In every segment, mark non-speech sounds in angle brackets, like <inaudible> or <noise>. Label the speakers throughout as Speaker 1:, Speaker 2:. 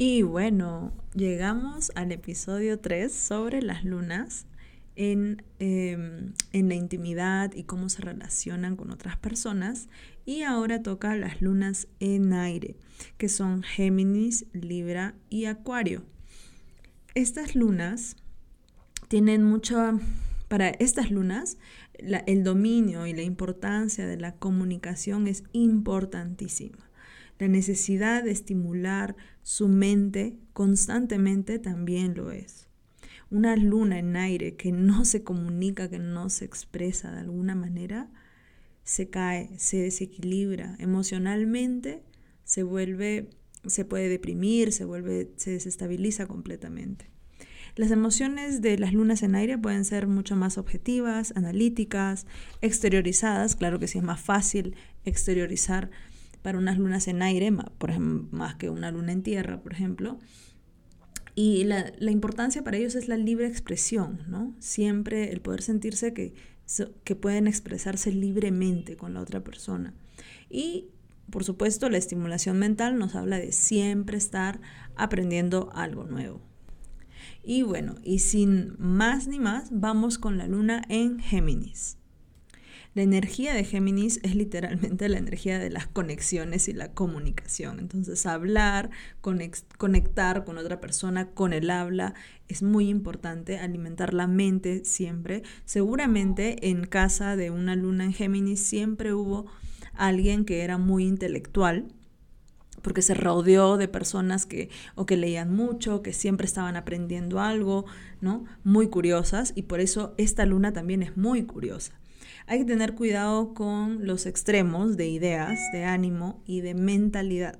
Speaker 1: Y bueno, llegamos al episodio 3 sobre las lunas en, em, en, la intimidad y cómo se relacionan con otras personas. Y ahora toca las lunas en aire, que son Géminis, Libra y Acuario. Estas lunas tienen mucha... Para estas lunas, el dominio y la importancia de la comunicación es importantísima. La necesidad de estimular su mente constantemente también lo es. Una luna en aire que no se comunica, que no se expresa de alguna manera, se cae, se desequilibra emocionalmente, se vuelve, se puede deprimir, se vuelve, se desestabiliza completamente. Las emociones de las lunas en aire pueden ser mucho más objetivas, analíticas, exteriorizadas. Claro que sí es más fácil exteriorizar para unas lunas en aire, por ejemplo, más que una luna en tierra, por ejemplo. Y la, importancia para ellos es la libre expresión, ¿no? Siempre el poder sentirse que, que pueden expresarse libremente con la otra persona. Y, por supuesto, la estimulación mental nos habla de siempre estar aprendiendo algo nuevo. Y bueno, y sin más ni más, vamos con la luna en Géminis. La energía de Géminis es literalmente la energía de las conexiones y la comunicación. Entonces, hablar, conectar con otra persona, con el habla, es muy importante, alimentar la mente siempre. Seguramente en casa de una luna en Géminis siempre hubo alguien que era muy intelectual, porque se rodeó de personas que o que leían mucho, que siempre estaban aprendiendo algo, ¿no? Muy curiosas y por eso esta luna también es muy curiosa. Hay que tener cuidado con los extremos de ideas, de ánimo y de mentalidad.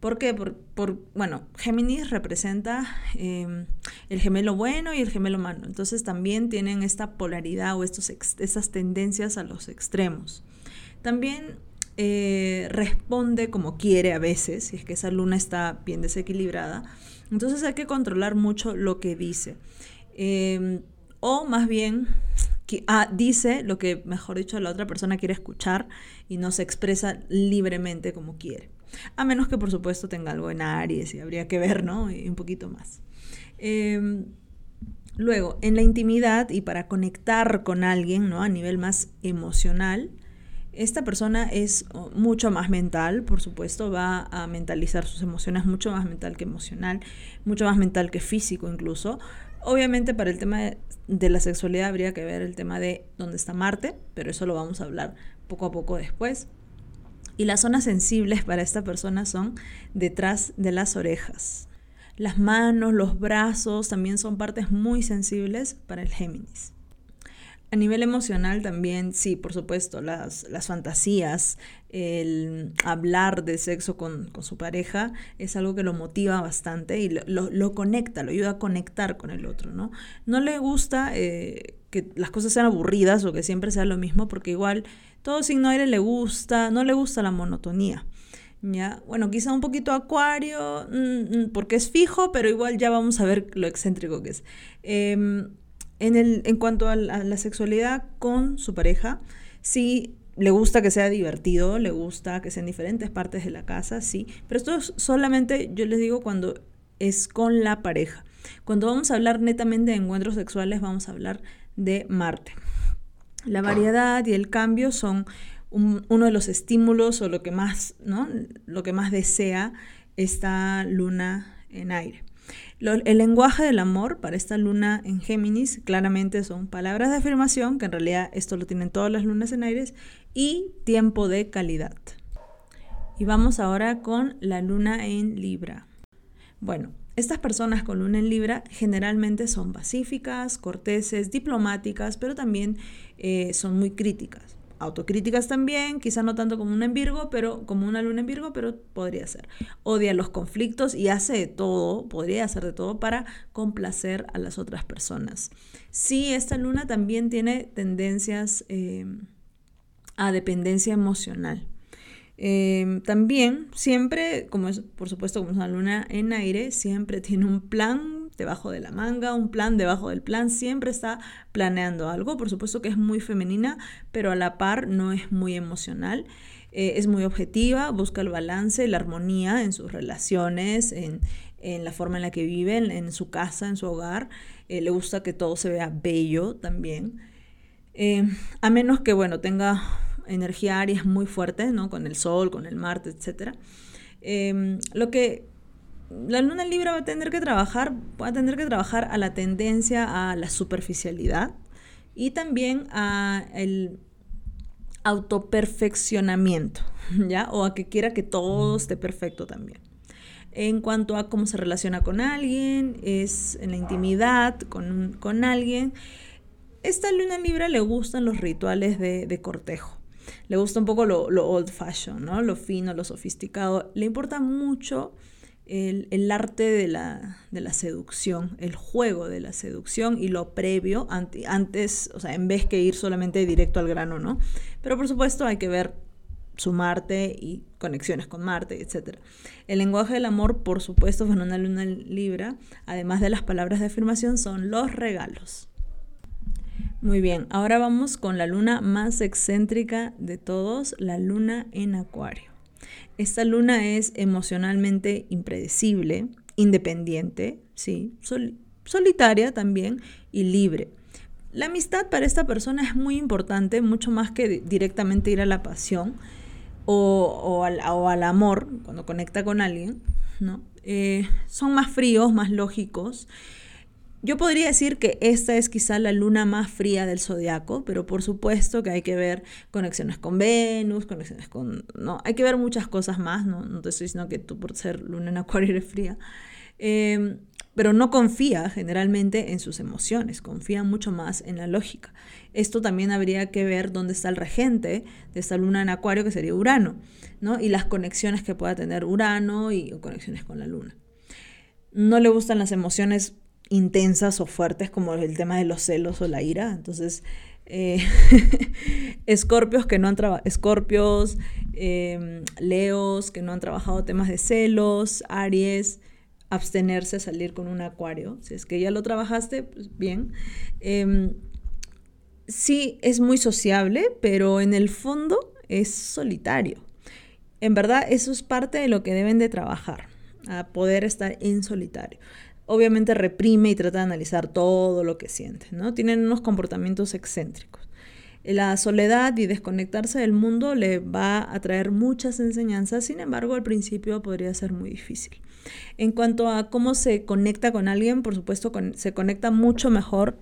Speaker 1: ¿Por qué? Por, bueno, Géminis representa em, el gemelo bueno y el gemelo malo. Entonces también tienen esta polaridad o estos, estas tendencias a los extremos. También eh, responde como quiere a veces, si es que esa luna está bien desequilibrada. Entonces hay que controlar mucho lo que dice. Em, o más bien ah, dice lo que, mejor dicho, la otra persona quiere escuchar y no se expresa libremente como quiere. A menos que, por supuesto, tenga algo en Aries y habría que ver, ¿no? Y un poquito más. Em, luego, en la intimidad y para conectar con alguien, ¿no? A nivel más emocional, esta persona es mucho más mental, por supuesto, va a mentalizar sus emociones, mucho más mental que emocional, mucho más mental que físico incluso. Obviamente para el tema de, la sexualidad habría que ver el tema de dónde está Marte, pero eso lo vamos a hablar poco a poco después. Y las zonas sensibles para esta persona son detrás de las orejas. Las manos, los brazos también son partes muy sensibles para el Géminis. A nivel emocional también, sí, por supuesto, las, las fantasías, el hablar de sexo con, su pareja es algo que lo motiva bastante y lo, conecta, lo ayuda a conectar con el otro, ¿no? No le gusta eh, que las cosas sean aburridas o que siempre sea lo mismo, porque igual todo signo aire le gusta, no le gusta la monotonía. ¿Ya? Bueno, quizá un poquito acuario, mm, mm, porque es fijo, pero igual ya vamos a ver lo excéntrico que es. Em, en, el, en cuanto a la, sexualidad con su pareja, sí le gusta que sea divertido, le gusta que sean diferentes partes de la casa, sí, pero esto es solamente, yo les digo, cuando es con la pareja. Cuando vamos a hablar netamente de encuentros sexuales, vamos a hablar de Marte. La variedad y el cambio son uno de los estímulos o lo que más, ¿no? Lo que más desea esta luna en aire el lenguaje del amor para esta luna en Géminis claramente son palabras de afirmación, que en realidad esto lo tienen todas las lunas en Aires, y tiempo de calidad. Y vamos ahora con la luna en Libra. Bueno, estas personas con luna en Libra generalmente son pacíficas, corteses, diplomáticas, pero también eh, son muy críticas autocríticas también, quizá no tanto como una en Virgo, pero como una luna en Virgo, pero podría ser. Odia los conflictos y hace de todo, podría hacer de todo para complacer a las otras personas. Sí, esta luna también tiene tendencias eh, a dependencia emocional. Eh, también, siempre, como es, por supuesto, como es una luna en aire, siempre tiene un plan debajo de la manga, un plan debajo del plan, siempre está planeando algo, por supuesto que es muy femenina, pero a la par no es muy emocional. Eh, es muy objetiva, busca el balance, la armonía en sus relaciones, en, en la forma en la que vive, en, su casa, en su hogar. Eh, le gusta que todo se vea bello también. Eh, a menos que, bueno, tenga energía Aries muy fuerte, ¿no? Con el Sol, con el Marte, etc. Lo que la luna Libra va a tener que trabajar, va a tener que trabajar a la tendencia a la superficialidad y también a el autoperfeccionamiento, <laughs> ¿ya? O a que quiera que todo esté perfecto también. En cuanto a cómo se relaciona con alguien, es en la intimidad con, con alguien. Esta luna Libra le gustan los rituales de, cortejo. Le gusta un poco lo, lo, old fashion, ¿no? Lo fino, lo sofisticado. Le importa mucho el, arte de la, seducción, el juego de la seducción y lo previo antes, o sea, en vez que ir solamente directo al grano, ¿no? Pero por supuesto hay que ver su Marte y conexiones con Marte, etc. El lenguaje del amor, por supuesto, con una luna libra, además de las palabras de afirmación, son los regalos. Muy bien, ahora vamos con la luna más excéntrica de todos, la luna en Acuario. Esta luna es emocionalmente impredecible, independiente, ¿sí? solitaria también y libre. La amistad para esta persona es muy importante, mucho más que directamente ir a la pasión o, al, amor, cuando conecta con alguien, ¿no? Eh, son más fríos, más lógicos yo podría decir que esta es quizá la luna más fría del zodiaco, pero por supuesto que hay que ver conexiones con Venus, conexiones con. No, hay que ver muchas cosas más, no, no te estoy diciendo que tú por ser luna en Acuario eres fría. Em, pero no confía generalmente en sus emociones, confía mucho más en la lógica. Esto también habría que ver dónde está el regente de esta luna en Acuario, que sería Urano, ¿no? y las conexiones que pueda tener Urano y conexiones con la luna. No le gustan las emociones intensas o fuertes como el tema de los celos o la ira. Entonces, eh, <laughs> escorpios que no han trabajado, escorpios, em, leos que no han trabajado temas de celos, aries, abstenerse a salir con un acuario. Si es que ya lo trabajaste, pues bien. Em, sí, es muy sociable, pero en el fondo es solitario. En verdad, eso es parte de lo que deben de trabajar, a poder estar en solitario obviamente reprime y trata de analizar todo lo que siente, ¿no? Tienen unos comportamientos excéntricos. La soledad y desconectarse del mundo le va a traer muchas enseñanzas, sin embargo al principio podría ser muy difícil. En cuanto a cómo se conecta con alguien, por supuesto se conecta mucho mejor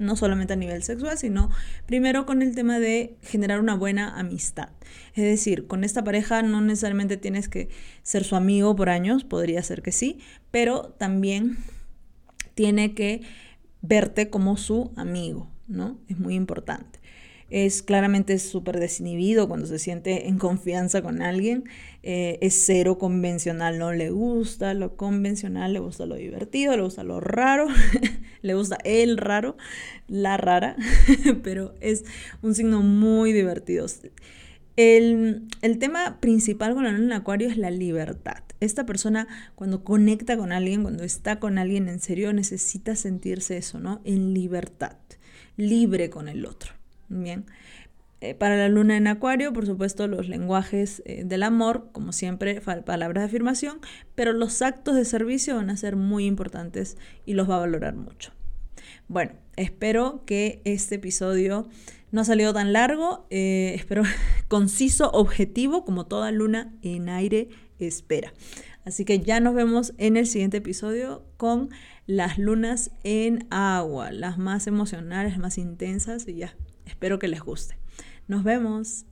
Speaker 1: no solamente a nivel sexual, sino primero con el tema de generar una buena amistad. Es decir, con esta pareja no necesariamente tienes que ser su amigo por años, podría ser que sí, pero también tiene que verte como su amigo, ¿no? Es muy importante es claramente súper desinhibido cuando se siente en confianza con alguien, eh, es cero convencional, no le gusta lo convencional, le gusta lo divertido, le gusta lo raro, <laughs> le gusta el raro, la rara, <laughs> pero es un signo muy divertido. El, el, tema principal con la luna en acuario es la libertad. Esta persona cuando conecta con alguien, cuando está con alguien en serio, necesita sentirse eso, ¿no? En libertad, libre con el otro. Bien. Eh, para la luna en acuario, por supuesto, los lenguajes eh, del amor, como siempre, palabras de afirmación, pero los actos de servicio van a ser muy importantes y los va a valorar mucho. Bueno, espero que este episodio no ha salido tan largo, eh, espero <laughs> conciso, objetivo, como toda luna en aire espera. Así que ya nos vemos en el siguiente episodio con las lunas en agua, las más emocionales, más intensas y ya Espero que les guste. Nos vemos.